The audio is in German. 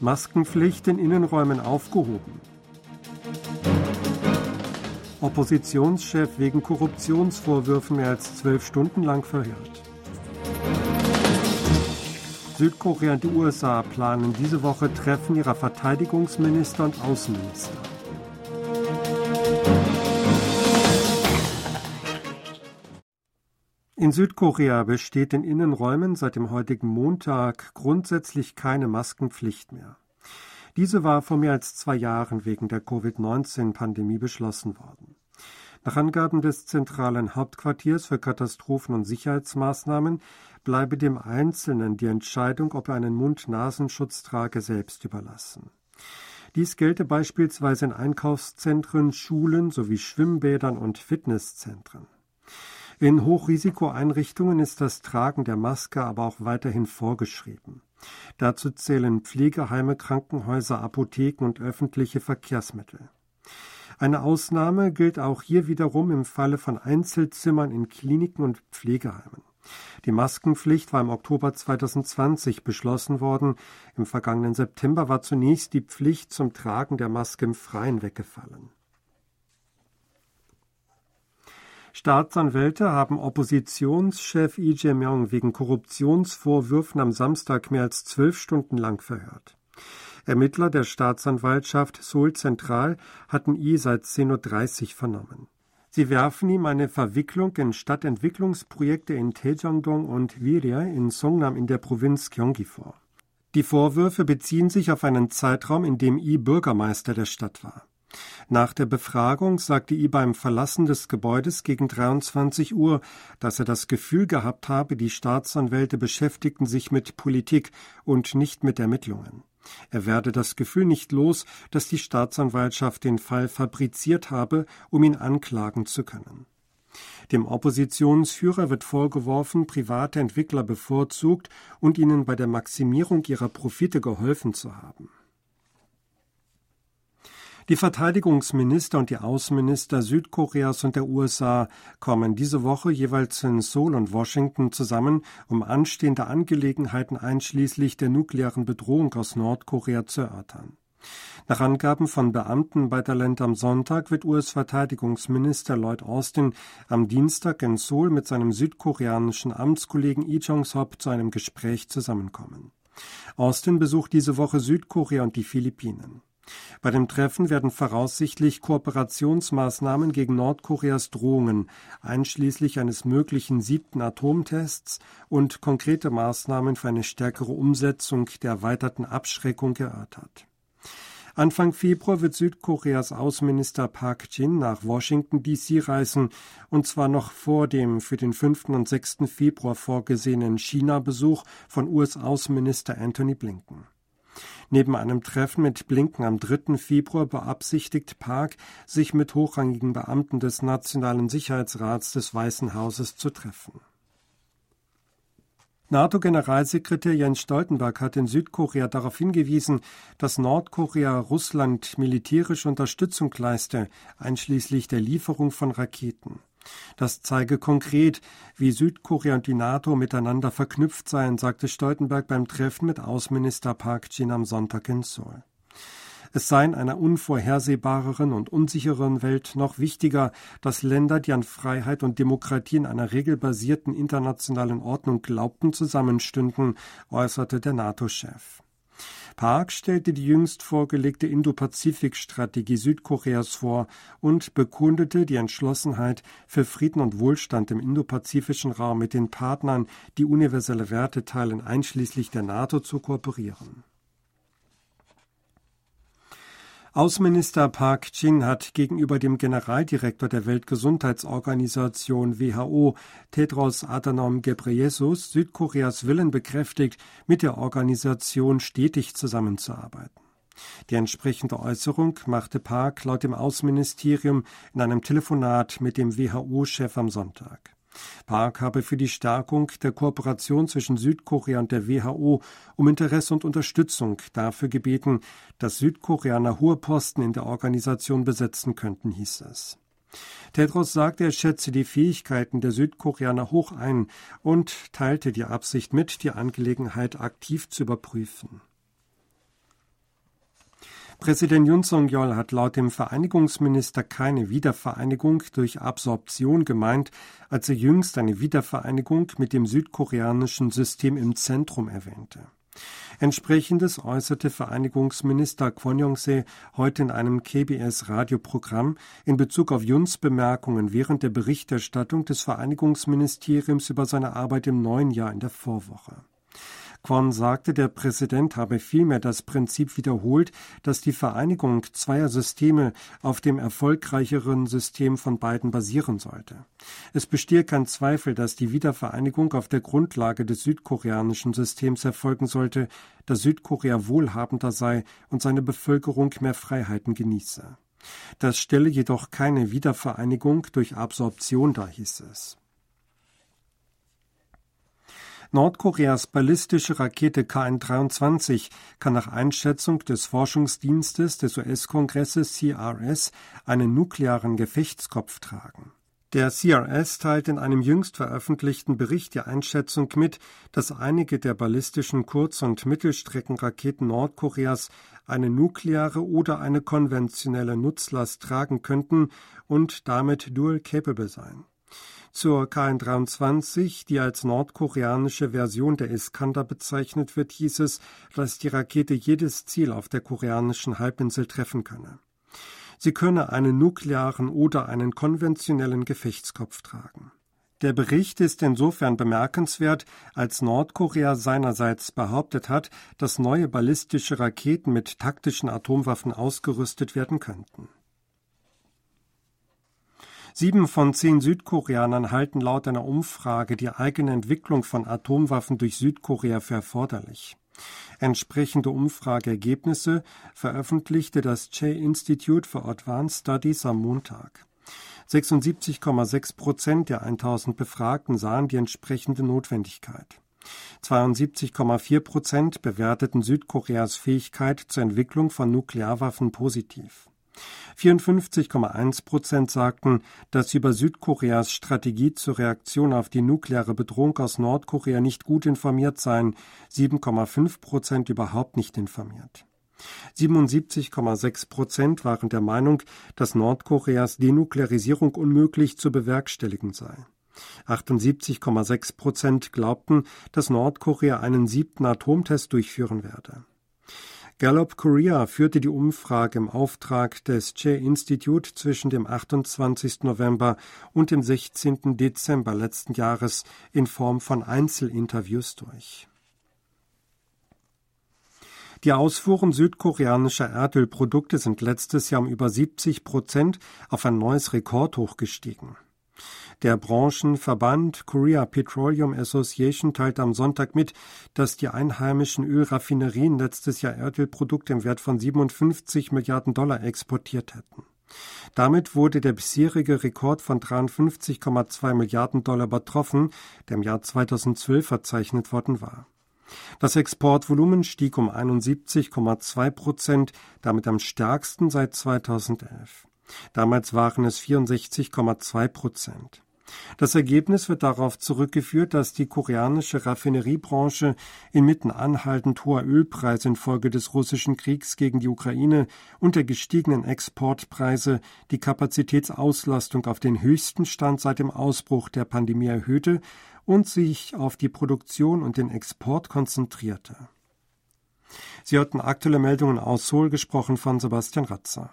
Maskenpflicht in Innenräumen aufgehoben. Oppositionschef wegen Korruptionsvorwürfen mehr als zwölf Stunden lang verhört. Südkorea und die USA planen diese Woche Treffen ihrer Verteidigungsminister und Außenminister. In Südkorea besteht in Innenräumen seit dem heutigen Montag grundsätzlich keine Maskenpflicht mehr. Diese war vor mehr als zwei Jahren wegen der Covid-19-Pandemie beschlossen worden. Nach Angaben des zentralen Hauptquartiers für Katastrophen- und Sicherheitsmaßnahmen bleibe dem Einzelnen die Entscheidung, ob er einen Mund-Nasenschutz trage, selbst überlassen. Dies gelte beispielsweise in Einkaufszentren, Schulen sowie Schwimmbädern und Fitnesszentren. In Hochrisikoeinrichtungen ist das Tragen der Maske aber auch weiterhin vorgeschrieben. Dazu zählen Pflegeheime, Krankenhäuser, Apotheken und öffentliche Verkehrsmittel. Eine Ausnahme gilt auch hier wiederum im Falle von Einzelzimmern in Kliniken und Pflegeheimen. Die Maskenpflicht war im Oktober 2020 beschlossen worden. Im vergangenen September war zunächst die Pflicht zum Tragen der Maske im Freien weggefallen. Staatsanwälte haben Oppositionschef Lee Jae-myung wegen Korruptionsvorwürfen am Samstag mehr als zwölf Stunden lang verhört. Ermittler der Staatsanwaltschaft Seoul Zentral hatten Lee seit 10.30 Uhr vernommen. Sie werfen ihm eine Verwicklung in Stadtentwicklungsprojekte in Taejongdong und Wiria in Songnam in der Provinz Gyeonggi vor. Die Vorwürfe beziehen sich auf einen Zeitraum, in dem Lee Bürgermeister der Stadt war. Nach der Befragung sagte I beim Verlassen des Gebäudes gegen 23 Uhr, dass er das Gefühl gehabt habe, die Staatsanwälte beschäftigten sich mit Politik und nicht mit Ermittlungen. Er werde das Gefühl nicht los, dass die Staatsanwaltschaft den Fall fabriziert habe, um ihn anklagen zu können. Dem Oppositionsführer wird vorgeworfen, private Entwickler bevorzugt und ihnen bei der Maximierung ihrer Profite geholfen zu haben. Die Verteidigungsminister und die Außenminister Südkoreas und der USA kommen diese Woche jeweils in Seoul und Washington zusammen, um anstehende Angelegenheiten einschließlich der nuklearen Bedrohung aus Nordkorea zu erörtern. Nach Angaben von Beamten bei der Land am Sonntag wird US-Verteidigungsminister Lloyd Austin am Dienstag in Seoul mit seinem südkoreanischen Amtskollegen Lee Jong-sop zu einem Gespräch zusammenkommen. Austin besucht diese Woche Südkorea und die Philippinen. Bei dem Treffen werden voraussichtlich Kooperationsmaßnahmen gegen Nordkoreas Drohungen, einschließlich eines möglichen siebten Atomtests und konkrete Maßnahmen für eine stärkere Umsetzung der erweiterten Abschreckung erörtert. Anfang Februar wird Südkoreas Außenminister Park Jin nach Washington DC reisen, und zwar noch vor dem für den 5. und 6. Februar vorgesehenen China-Besuch von US-Außenminister Anthony Blinken. Neben einem Treffen mit Blinken am 3. Februar beabsichtigt Park, sich mit hochrangigen Beamten des Nationalen Sicherheitsrats des Weißen Hauses zu treffen. NATO-Generalsekretär Jens Stoltenberg hat in Südkorea darauf hingewiesen, dass Nordkorea Russland militärische Unterstützung leiste, einschließlich der Lieferung von Raketen. Das zeige konkret, wie Südkorea und die NATO miteinander verknüpft seien, sagte Stoltenberg beim Treffen mit Außenminister Park Jin am Sonntag in Seoul. Es sei in einer unvorhersehbareren und unsicheren Welt noch wichtiger, dass Länder, die an Freiheit und Demokratie in einer regelbasierten internationalen Ordnung glaubten, zusammenstünden, äußerte der NATO-Chef. Park stellte die jüngst vorgelegte Indo-Pazifik-Strategie Südkoreas vor und bekundete die Entschlossenheit, für Frieden und Wohlstand im indopazifischen Raum mit den Partnern, die universelle Werte teilen, einschließlich der NATO zu kooperieren. Außenminister Park Jin hat gegenüber dem Generaldirektor der Weltgesundheitsorganisation WHO Tedros Adhanom Ghebreyesus Südkoreas Willen bekräftigt, mit der Organisation stetig zusammenzuarbeiten. Die entsprechende Äußerung machte Park laut dem Außenministerium in einem Telefonat mit dem WHO-Chef am Sonntag. Park habe für die Stärkung der Kooperation zwischen Südkorea und der WHO um Interesse und Unterstützung dafür gebeten, dass Südkoreaner hohe Posten in der Organisation besetzen könnten, hieß es. Tedros sagte, er schätze die Fähigkeiten der Südkoreaner hoch ein und teilte die Absicht mit, die Angelegenheit aktiv zu überprüfen. Präsident Yun Song-yeol hat laut dem Vereinigungsminister keine Wiedervereinigung durch Absorption gemeint, als er jüngst eine Wiedervereinigung mit dem südkoreanischen System im Zentrum erwähnte. Entsprechendes äußerte Vereinigungsminister Kwon Yong-se heute in einem KBS-Radioprogramm in Bezug auf Juns Bemerkungen während der Berichterstattung des Vereinigungsministeriums über seine Arbeit im neuen Jahr in der Vorwoche. Kwon sagte, der Präsident habe vielmehr das Prinzip wiederholt, dass die Vereinigung zweier Systeme auf dem erfolgreicheren System von beiden basieren sollte. Es bestehe kein Zweifel, dass die Wiedervereinigung auf der Grundlage des südkoreanischen Systems erfolgen sollte, da Südkorea wohlhabender sei und seine Bevölkerung mehr Freiheiten genieße. Das stelle jedoch keine Wiedervereinigung durch Absorption dar, hieß es. Nordkoreas ballistische Rakete KN-23 kann nach Einschätzung des Forschungsdienstes des US-Kongresses CRS einen nuklearen Gefechtskopf tragen. Der CRS teilt in einem jüngst veröffentlichten Bericht die Einschätzung mit, dass einige der ballistischen Kurz- und Mittelstreckenraketen Nordkoreas eine nukleare oder eine konventionelle Nutzlast tragen könnten und damit dual capable seien. Zur KN-23, die als nordkoreanische Version der Iskander bezeichnet wird, hieß es, dass die Rakete jedes Ziel auf der koreanischen Halbinsel treffen könne. Sie könne einen nuklearen oder einen konventionellen Gefechtskopf tragen. Der Bericht ist insofern bemerkenswert, als Nordkorea seinerseits behauptet hat, dass neue ballistische Raketen mit taktischen Atomwaffen ausgerüstet werden könnten. Sieben von zehn Südkoreanern halten laut einer Umfrage die eigene Entwicklung von Atomwaffen durch Südkorea für erforderlich. Entsprechende Umfrageergebnisse veröffentlichte das Che Institute for Advanced Studies am Montag. 76,6 Prozent der 1000 Befragten sahen die entsprechende Notwendigkeit. 72,4 Prozent bewerteten Südkoreas Fähigkeit zur Entwicklung von Nuklearwaffen positiv. 54,1 Prozent sagten, dass sie über Südkoreas Strategie zur Reaktion auf die nukleare Bedrohung aus Nordkorea nicht gut informiert seien, 7,5 Prozent überhaupt nicht informiert. 77,6 Prozent waren der Meinung, dass Nordkoreas Denuklearisierung unmöglich zu bewerkstelligen sei. 78,6 Prozent glaubten, dass Nordkorea einen siebten Atomtest durchführen werde. Gallup Korea führte die Umfrage im Auftrag des Che Institute zwischen dem 28. November und dem 16. Dezember letzten Jahres in Form von Einzelinterviews durch. Die Ausfuhren südkoreanischer Erdölprodukte sind letztes Jahr um über 70 Prozent auf ein neues Rekordhoch gestiegen. Der Branchenverband Korea Petroleum Association teilte am Sonntag mit, dass die einheimischen Ölraffinerien letztes Jahr Erdölprodukte im Wert von 57 Milliarden Dollar exportiert hätten. Damit wurde der bisherige Rekord von 53,2 Milliarden Dollar übertroffen, der im Jahr 2012 verzeichnet worden war. Das Exportvolumen stieg um 71,2 Prozent, damit am stärksten seit 2011. Damals waren es 64,2 Prozent. Das Ergebnis wird darauf zurückgeführt, dass die koreanische Raffineriebranche inmitten anhaltend hoher Ölpreise infolge des russischen Kriegs gegen die Ukraine und der gestiegenen Exportpreise die Kapazitätsauslastung auf den höchsten Stand seit dem Ausbruch der Pandemie erhöhte und sich auf die Produktion und den Export konzentrierte. Sie hörten aktuelle Meldungen aus Seoul, gesprochen von Sebastian Ratzer.